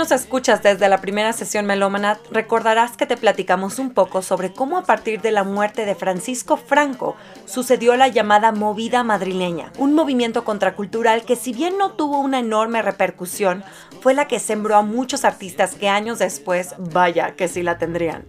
Nos escuchas desde la primera sesión melómana, recordarás que te platicamos un poco sobre cómo a partir de la muerte de Francisco Franco sucedió la llamada movida madrileña, un movimiento contracultural que si bien no tuvo una enorme repercusión, fue la que sembró a muchos artistas que años después, vaya, que sí la tendrían.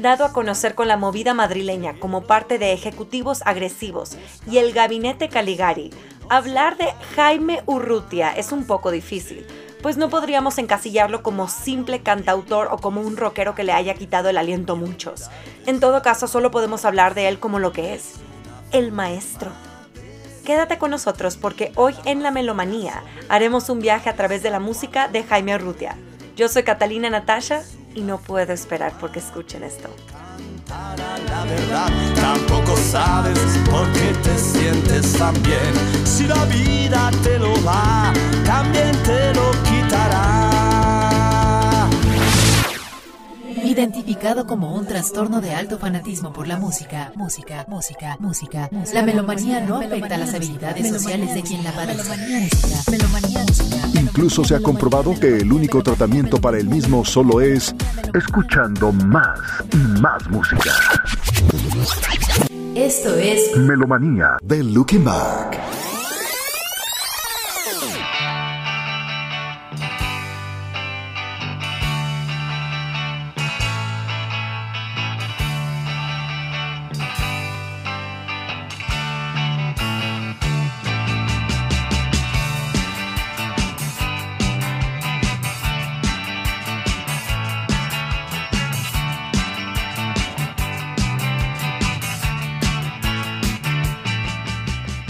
Dado a conocer con la movida madrileña como parte de ejecutivos agresivos y el gabinete Caligari, hablar de Jaime Urrutia es un poco difícil, pues no podríamos encasillarlo como simple cantautor o como un rockero que le haya quitado el aliento a muchos. En todo caso, solo podemos hablar de él como lo que es, el maestro. Quédate con nosotros porque hoy en La Melomanía haremos un viaje a través de la música de Jaime Urrutia. Yo soy Catalina Natasha y no puedo esperar porque escuchen esto. La verdad, tampoco sabes por qué te sientes tan bien. Si la vida te lo da, también te lo quitará. Identificado como un trastorno de alto fanatismo por la música, música, música, música, la melomanía no afecta las habilidades sociales de quien la padece. Melomanía, música. Incluso se ha comprobado que el único tratamiento para el mismo solo es escuchando más y más música. Esto es Melomanía de Looking Back.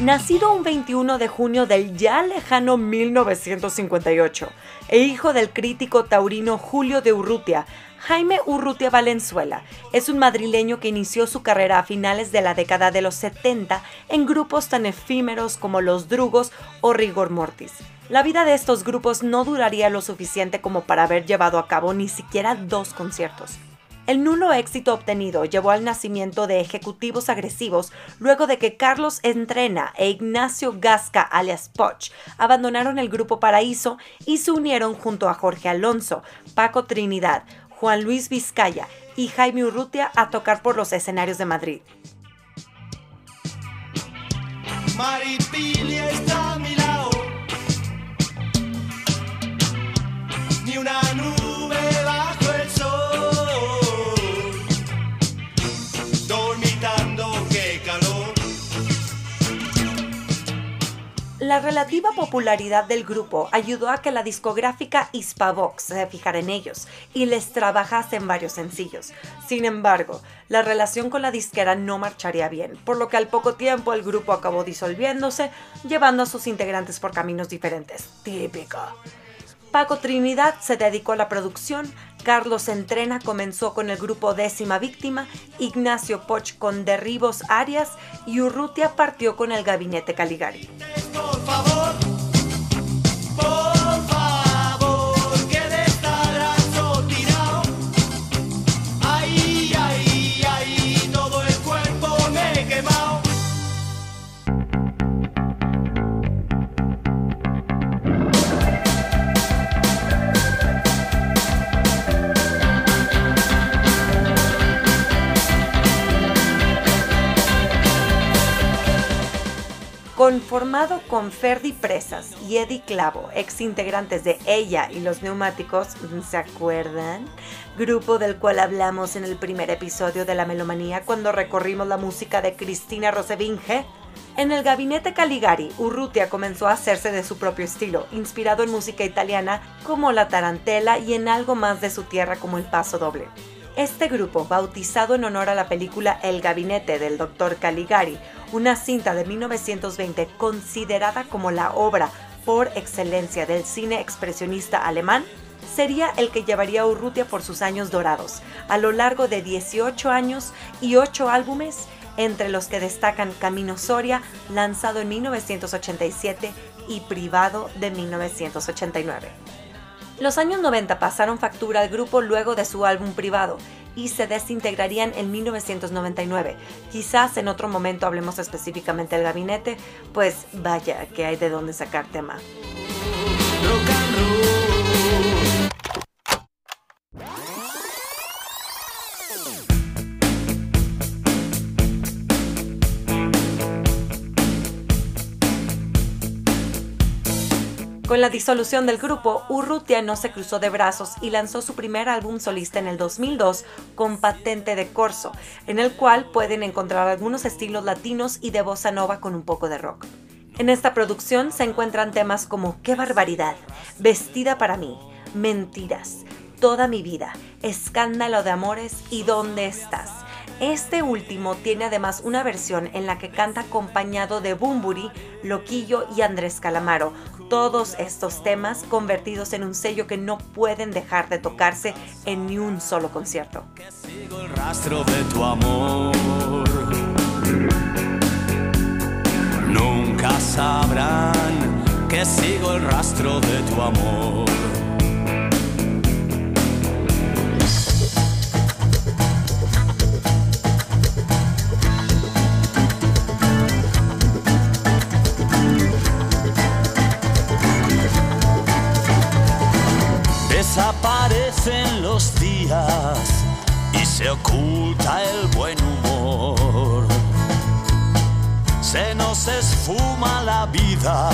Nacido un 21 de junio del ya lejano 1958 e hijo del crítico taurino Julio de Urrutia, Jaime Urrutia Valenzuela es un madrileño que inició su carrera a finales de la década de los 70 en grupos tan efímeros como Los Drugos o Rigor Mortis. La vida de estos grupos no duraría lo suficiente como para haber llevado a cabo ni siquiera dos conciertos. El nulo éxito obtenido llevó al nacimiento de ejecutivos agresivos luego de que Carlos Entrena e Ignacio Gasca alias Poch abandonaron el grupo Paraíso y se unieron junto a Jorge Alonso, Paco Trinidad, Juan Luis Vizcaya y Jaime Urrutia a tocar por los escenarios de Madrid. La relativa popularidad del grupo ayudó a que la discográfica Hispavox se fijara en ellos y les trabajase en varios sencillos. Sin embargo, la relación con la disquera no marcharía bien, por lo que al poco tiempo el grupo acabó disolviéndose, llevando a sus integrantes por caminos diferentes. Típico. Paco Trinidad se dedicó a la producción, Carlos Entrena comenzó con el grupo Décima Víctima, Ignacio Poch con Derribos Arias y Urrutia partió con el gabinete Caligari. Conformado con Ferdi Presas y Eddie Clavo, ex integrantes de Ella y los Neumáticos, ¿se acuerdan? Grupo del cual hablamos en el primer episodio de La Melomanía cuando recorrimos la música de Cristina Rosevinge. En el gabinete Caligari, Urrutia comenzó a hacerse de su propio estilo, inspirado en música italiana como la tarantela y en algo más de su tierra como el paso doble. Este grupo, bautizado en honor a la película El Gabinete del Dr. Caligari, una cinta de 1920 considerada como la obra por excelencia del cine expresionista alemán, sería el que llevaría a Urrutia por sus años dorados, a lo largo de 18 años y 8 álbumes, entre los que destacan Camino Soria, lanzado en 1987, y Privado de 1989. Los años 90 pasaron factura al grupo luego de su álbum privado y se desintegrarían en 1999. Quizás en otro momento hablemos específicamente del gabinete, pues vaya que hay de dónde sacar tema. Con la disolución del grupo, Urrutia no se cruzó de brazos y lanzó su primer álbum solista en el 2002 con Patente de Corso, en el cual pueden encontrar algunos estilos latinos y de bossa nova con un poco de rock. En esta producción se encuentran temas como Qué barbaridad, Vestida para mí, Mentiras, Toda mi vida, Escándalo de amores y ¿Dónde estás? Este último tiene además una versión en la que canta acompañado de Bumburi, Loquillo y Andrés Calamaro. Todos estos temas convertidos en un sello que no pueden dejar de tocarse en ni un solo concierto. sigo el rastro de tu amor. Nunca sabrán que sigo el rastro de tu amor. Desaparecen los días y se oculta el buen humor. Se nos esfuma la vida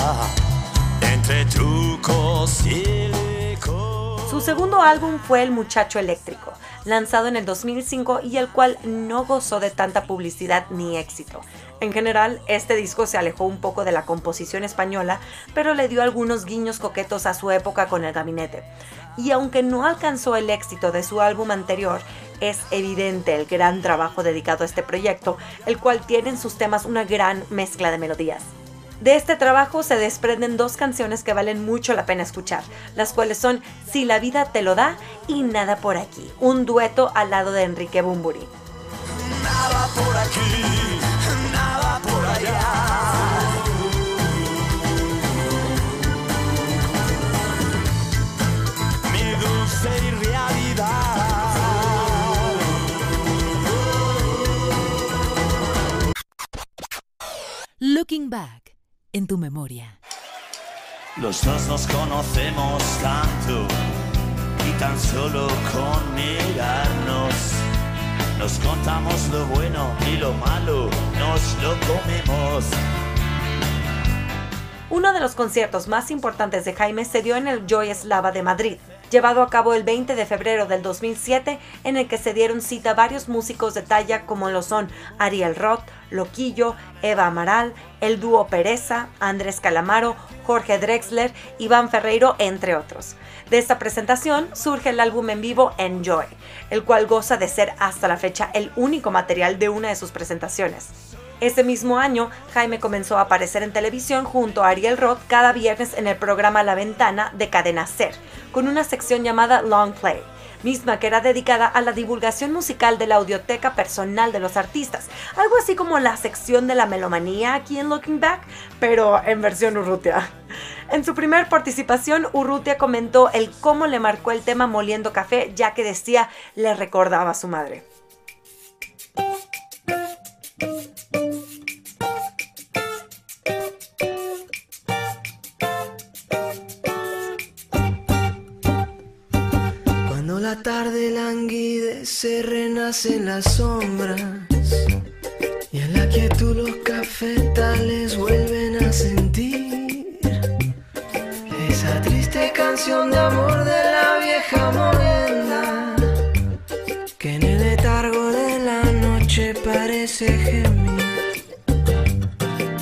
entre trucos y licor. Su segundo álbum fue El Muchacho Eléctrico, lanzado en el 2005 y el cual no gozó de tanta publicidad ni éxito. En general, este disco se alejó un poco de la composición española, pero le dio algunos guiños coquetos a su época con el gabinete. Y aunque no alcanzó el éxito de su álbum anterior, es evidente el gran trabajo dedicado a este proyecto, el cual tiene en sus temas una gran mezcla de melodías. De este trabajo se desprenden dos canciones que valen mucho la pena escuchar, las cuales son Si la vida te lo da y Nada por aquí, un dueto al lado de Enrique Bumburi. Nada por aquí, nada por allá. Looking Back, en tu memoria. Los dos nos conocemos tanto y tan solo con mirarnos nos contamos lo bueno y lo malo, nos lo comemos. Uno de los conciertos más importantes de Jaime se dio en el Joy Eslava de Madrid, llevado a cabo el 20 de febrero del 2007, en el que se dieron cita varios músicos de talla como lo son Ariel Roth, Loquillo, Eva Amaral, el dúo Pereza, Andrés Calamaro, Jorge Drexler, Iván Ferreiro, entre otros. De esta presentación surge el álbum en vivo Enjoy, el cual goza de ser hasta la fecha el único material de una de sus presentaciones. Ese mismo año, Jaime comenzó a aparecer en televisión junto a Ariel Roth cada viernes en el programa La Ventana de Cadena Ser, con una sección llamada Long Play, misma que era dedicada a la divulgación musical de la audioteca personal de los artistas, algo así como la sección de la melomanía aquí en Looking Back, pero en versión Urrutia. En su primer participación, Urrutia comentó el cómo le marcó el tema Moliendo Café, ya que decía le recordaba a su madre. Tarde languide se renace en las sombras. Y en la quietud los cafetales vuelven a sentir esa triste canción de amor de la vieja molienda que en el letargo de la noche parece gemir.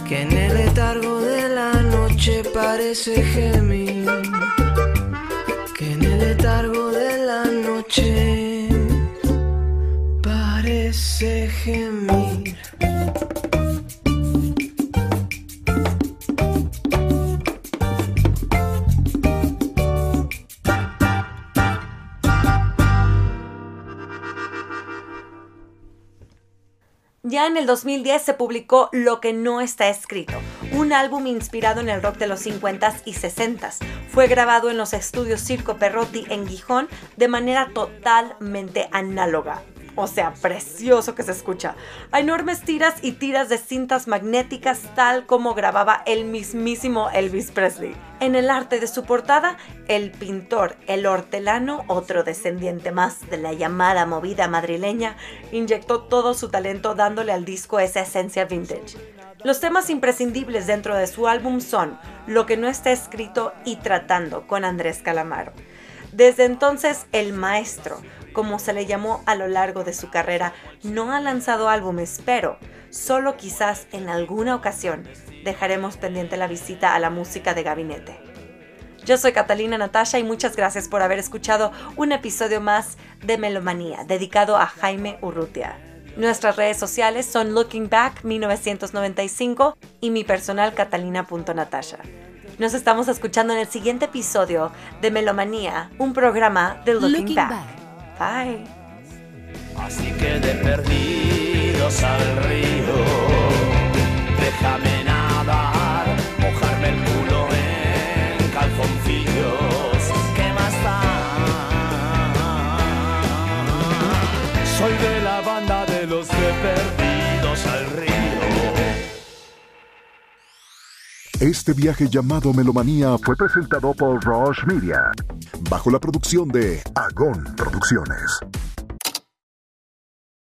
Que en el letargo de la noche parece gemir. Que en el letargo de la noche gemir. Ya en el 2010 se publicó Lo que no está escrito, un álbum inspirado en el rock de los 50s y 60s. Fue grabado en los estudios Circo Perrotti en Gijón de manera totalmente análoga o sea, precioso que se escucha. A enormes tiras y tiras de cintas magnéticas tal como grababa el mismísimo Elvis Presley. En el arte de su portada, el pintor, el hortelano, otro descendiente más de la llamada movida madrileña, inyectó todo su talento dándole al disco esa esencia vintage. Los temas imprescindibles dentro de su álbum son Lo que no está escrito y Tratando con Andrés Calamaro. Desde entonces, el maestro, como se le llamó a lo largo de su carrera, no ha lanzado álbumes, pero solo quizás en alguna ocasión dejaremos pendiente la visita a la música de gabinete. Yo soy Catalina Natasha y muchas gracias por haber escuchado un episodio más de Melomanía dedicado a Jaime Urrutia. Nuestras redes sociales son Looking Back 1995 y mi personal catalina.natasha. Nos estamos escuchando en el siguiente episodio de Melomanía, un programa de Looking, Back. Bye. Así que de perdidos al río, déjame Este viaje llamado Melomanía fue presentado por Roche Media, bajo la producción de Agon Producciones.